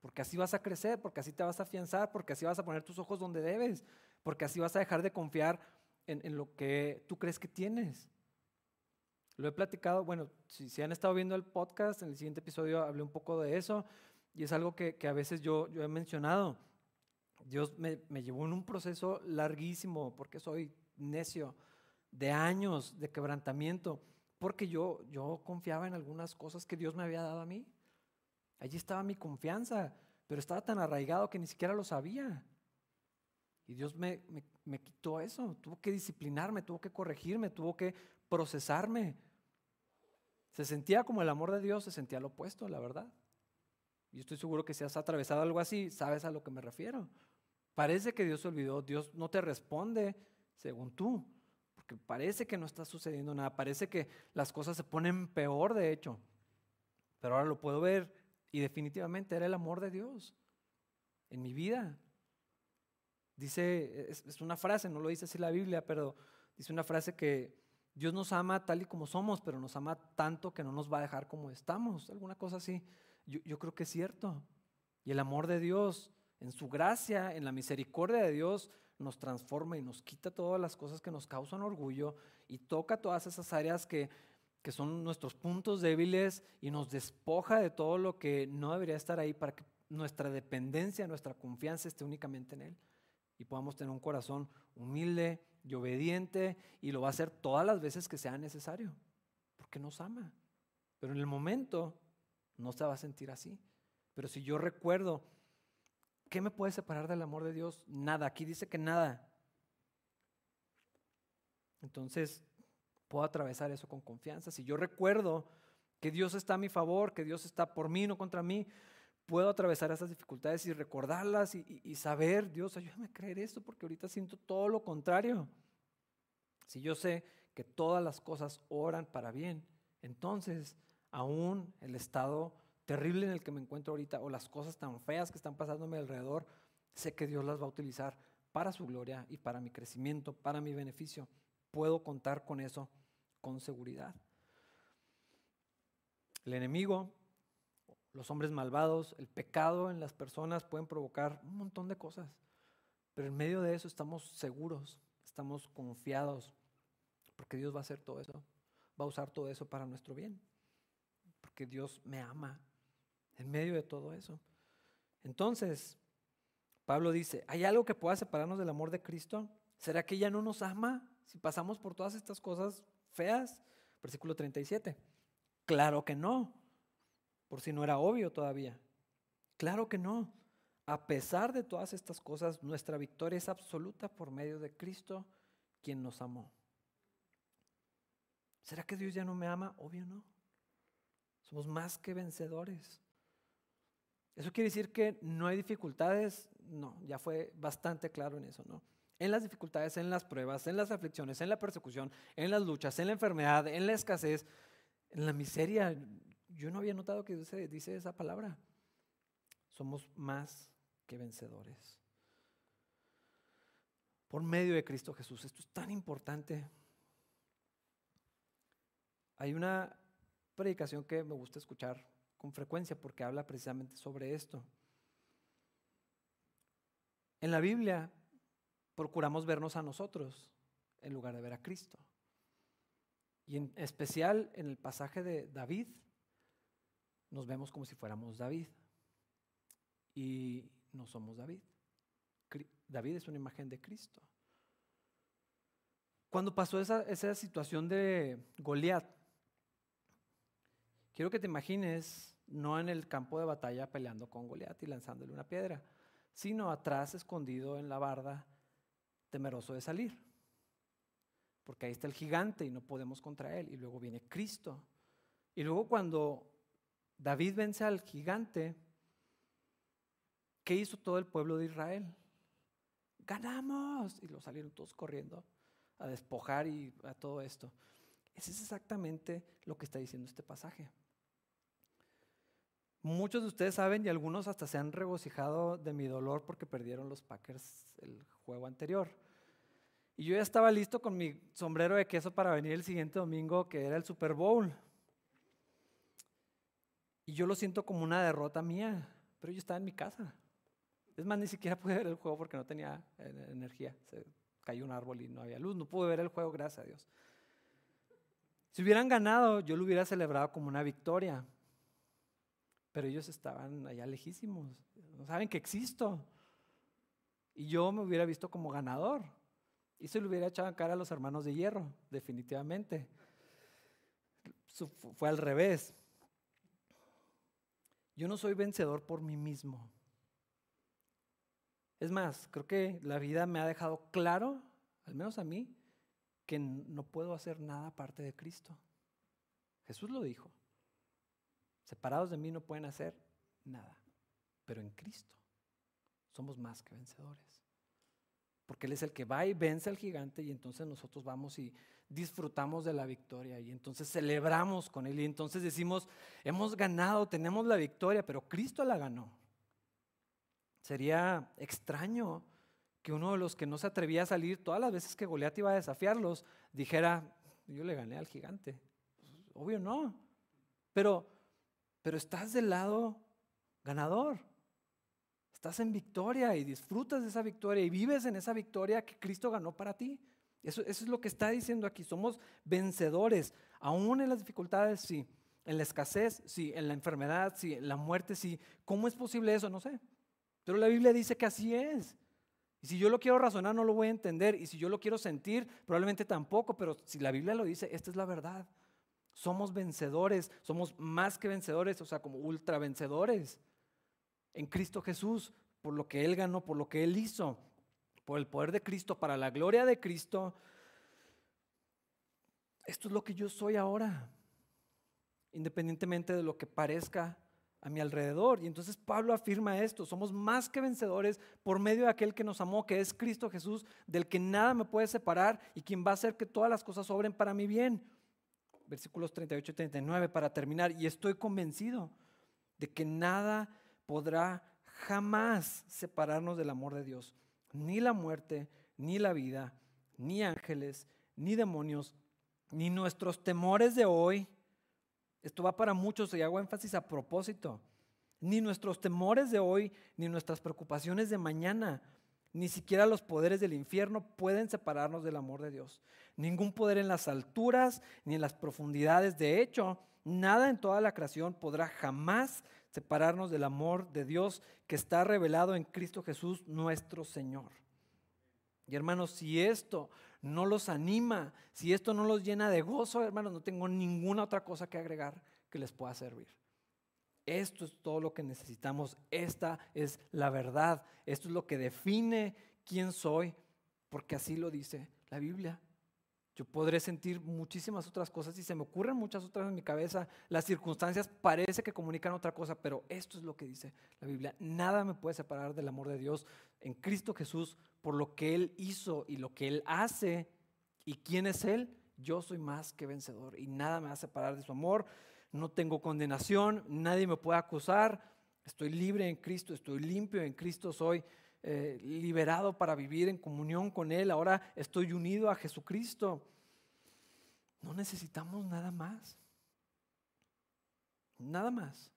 Porque así vas a crecer, porque así te vas a afianzar, porque así vas a poner tus ojos donde debes, porque así vas a dejar de confiar en, lo que tú crees que tienes. Lo he platicado, bueno, si, han estado viendo el podcast, en el siguiente episodio hablé un poco de eso, y es algo que, a veces yo, yo he mencionado. Dios me, me llevó en un proceso larguísimo, porque soy necio de años de quebrantamiento, porque yo, yo confiaba en algunas cosas que Dios me había dado a mí. Allí estaba mi confianza, pero estaba tan arraigado que ni siquiera lo sabía. Y Dios me, me, quitó eso, tuvo que disciplinarme, tuvo que corregirme, tuvo que procesarme. Se sentía como el amor de Dios, se sentía lo opuesto, la verdad. Y estoy seguro que si has atravesado algo así, sabes a lo que me refiero. Parece que Dios se olvidó, Dios no te responde según tú porque parece que no está sucediendo nada, parece que las cosas se ponen peor de hecho, pero ahora lo puedo ver y definitivamente era el amor de Dios en mi vida. Dice, es, una frase, no lo dice así la Biblia, pero dice una frase que Dios nos ama tal y como somos, pero nos ama tanto que no nos va a dejar como estamos, alguna cosa así. Yo, yo creo que es cierto. Y el amor de Dios, en su gracia, en la misericordia de Dios, nos transforma y nos quita todas las cosas que nos causan orgullo y toca todas esas áreas que, que son nuestros puntos débiles y nos despoja de todo lo que no debería estar ahí para que nuestra dependencia, nuestra confianza esté únicamente en Él y podamos tener un corazón humilde y obediente y lo va a hacer todas las veces que sea necesario, porque nos ama. Pero en el momento no se va a sentir así. Pero si yo recuerdo ¿Qué me puede separar del amor de Dios? Nada. Aquí dice que nada. Entonces, puedo atravesar eso con confianza. Si yo recuerdo que Dios está a mi favor, que Dios está por mí, no contra mí, puedo atravesar esas dificultades y recordarlas y, saber, Dios, ayúdame a creer esto porque ahorita siento todo lo contrario. Si yo sé que todas las cosas oran para bien, entonces aún el estado terrible en el que me encuentro ahorita o las cosas tan feas que están pasándome alrededor, Sé que Dios las va a utilizar para su gloria y para mi crecimiento, para mi beneficio. Puedo contar con eso con seguridad. El enemigo, los hombres malvados, el pecado en las personas pueden provocar un montón de cosas, pero en medio de eso estamos seguros, estamos confiados, porque Dios va a hacer todo eso, va a usar todo eso para nuestro bien, porque Dios me ama en medio de todo eso. Entonces, Pablo dice, ¿hay algo que pueda separarnos del amor de Cristo? ¿Será que ya no nos ama si pasamos por todas estas cosas feas? Versículo 37. Claro que no, por si no era obvio todavía. Claro que no. A pesar de todas estas cosas, nuestra victoria es absoluta por medio de Cristo, quien nos amó. ¿Será que Dios ya no me ama? Obvio no. Somos más que vencedores. ¿Eso quiere decir que no hay dificultades? No, ya fue bastante claro en eso, ¿no? En las dificultades, en las pruebas, en las aflicciones, en la persecución, en las luchas, en la enfermedad, en la escasez, en la miseria. Yo no había notado que dice, dice esa palabra. Somos más que vencedores. Por medio de Cristo Jesús. Esto es tan importante. Hay una predicación que me gusta escuchar con frecuencia porque habla precisamente sobre esto. En la Biblia procuramos vernos a nosotros en lugar de ver a Cristo. Y en especial en el pasaje de David, nos vemos como si fuéramos David. Y no somos David. David es una imagen de Cristo. Cuando pasó esa, esa situación de Goliat, quiero que te imagines no en el campo de batalla peleando con Goliat y lanzándole una piedra, sino atrás escondido en la barda, temeroso de salir. Porque ahí está el gigante y no podemos contra él. Y luego viene Cristo. Y luego cuando David vence al gigante, ¿qué hizo todo el pueblo de Israel? Ganamos. Y lo salieron todos corriendo a despojar y a todo esto. Ese es exactamente lo que está diciendo este pasaje. Muchos de ustedes saben y algunos hasta se han regocijado de mi dolor porque perdieron los Packers el juego anterior. Y yo ya estaba listo con mi sombrero de queso para venir el siguiente domingo, que era el Super Bowl. Y yo lo siento como una derrota mía, pero yo estaba en mi casa. Es más, ni siquiera pude ver el juego porque no tenía energía. Se cayó un árbol y no había luz. No pude ver el juego, gracias a Dios. Si hubieran ganado, yo lo hubiera celebrado como una victoria. Pero ellos estaban allá lejísimos, no saben que existo. Y yo me hubiera visto como ganador. Y se lo hubiera echado en cara a los hermanos de hierro, definitivamente. Fue al revés. Yo no soy vencedor por mí mismo. Es más, creo que la vida me ha dejado claro, al menos a mí, que no puedo hacer nada aparte de Cristo. Jesús lo dijo. Separados de mí no pueden hacer nada. Pero en Cristo somos más que vencedores. Porque Él es el que va y vence al gigante y entonces nosotros vamos y disfrutamos de la victoria y entonces celebramos con Él y entonces decimos, hemos ganado, tenemos la victoria, pero Cristo la ganó. Sería extraño que uno de los que no se atrevía a salir todas las veces que Goliat iba a desafiarlos dijera, yo le gané al gigante. Obvio no. Pero pero estás del lado ganador. Estás en victoria y disfrutas de esa victoria y vives en esa victoria que Cristo ganó para ti. Eso, es lo que está diciendo aquí. Somos vencedores, aún en las dificultades, sí. En la escasez, sí. En la enfermedad, sí. En la muerte, sí. ¿Cómo es posible eso? No sé. Pero la Biblia dice que así es. Y si yo lo quiero razonar, no lo voy a entender. Y si yo lo quiero sentir, probablemente tampoco. Pero si la Biblia lo dice, esta es la verdad. Somos vencedores, somos más que vencedores, o sea, como ultra vencedores en Cristo Jesús, por lo que Él ganó, por lo que Él hizo, por el poder de Cristo, para la gloria de Cristo. Esto es lo que yo soy ahora, independientemente de lo que parezca a mi alrededor. Y entonces Pablo afirma esto, somos más que vencedores por medio de aquel que nos amó, que es Cristo Jesús, del que nada me puede separar y quien va a hacer que todas las cosas obren para mi bien versículos 38 y 39 para terminar. Y estoy convencido de que nada podrá jamás separarnos del amor de Dios. Ni la muerte, ni la vida, ni ángeles, ni demonios, ni nuestros temores de hoy. Esto va para muchos y hago énfasis a propósito. Ni nuestros temores de hoy, ni nuestras preocupaciones de mañana, ni siquiera los poderes del infierno pueden separarnos del amor de Dios. Ningún poder en las alturas ni en las profundidades. De hecho, nada en toda la creación podrá jamás separarnos del amor de Dios que está revelado en Cristo Jesús nuestro Señor. Y hermanos, si esto no los anima, si esto no los llena de gozo, hermanos, no tengo ninguna otra cosa que agregar que les pueda servir. Esto es todo lo que necesitamos. Esta es la verdad. Esto es lo que define quién soy, porque así lo dice la Biblia. Yo podré sentir muchísimas otras cosas y se me ocurren muchas otras en mi cabeza. Las circunstancias parece que comunican otra cosa, pero esto es lo que dice la Biblia. Nada me puede separar del amor de Dios en Cristo Jesús por lo que Él hizo y lo que Él hace. ¿Y quién es Él? Yo soy más que vencedor y nada me va a separar de su amor no tengo condenación, nadie me puede acusar, estoy libre en Cristo, estoy limpio en Cristo, soy eh, liberado para vivir en comunión con Él, ahora estoy unido a Jesucristo. No necesitamos nada más, nada más.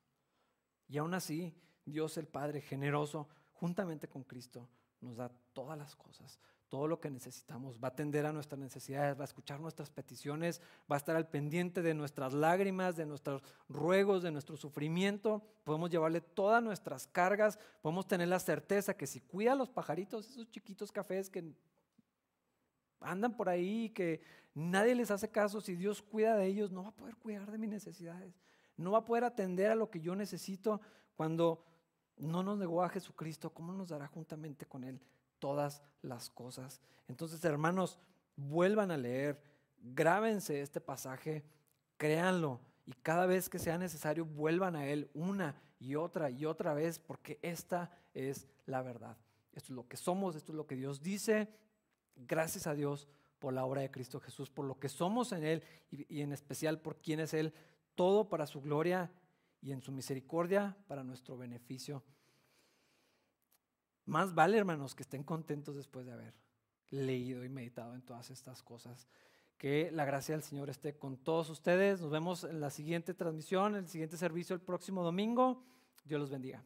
Y aún así, Dios el Padre generoso, juntamente con Cristo, nos da todas las cosas todo lo que necesitamos, va a atender a nuestras necesidades, va a escuchar nuestras peticiones, va a estar al pendiente de nuestras lágrimas, de nuestros ruegos, de nuestro sufrimiento. Podemos llevarle todas nuestras cargas, podemos tener la certeza que si cuida a los pajaritos, esos chiquitos cafés que andan por ahí, que nadie les hace caso, si Dios cuida de ellos, no va a poder cuidar de mis necesidades, no va a poder atender a lo que yo necesito cuando no nos negó a Jesucristo, ¿cómo nos dará juntamente con Él? Todas las cosas. Entonces, hermanos, vuelvan a leer, grábense este pasaje, créanlo y cada vez que sea necesario vuelvan a él una y otra y otra vez porque esta es la verdad. Esto es lo que somos, esto es lo que Dios dice. Gracias a Dios por la obra de Cristo Jesús, por lo que somos en Él y, en especial por quién es Él, todo para su gloria y en su misericordia para nuestro beneficio. Más vale, hermanos, que estén contentos después de haber leído y meditado en todas estas cosas. Que la gracia del Señor esté con todos ustedes. Nos vemos en la siguiente transmisión, en el siguiente servicio el próximo domingo. Dios los bendiga.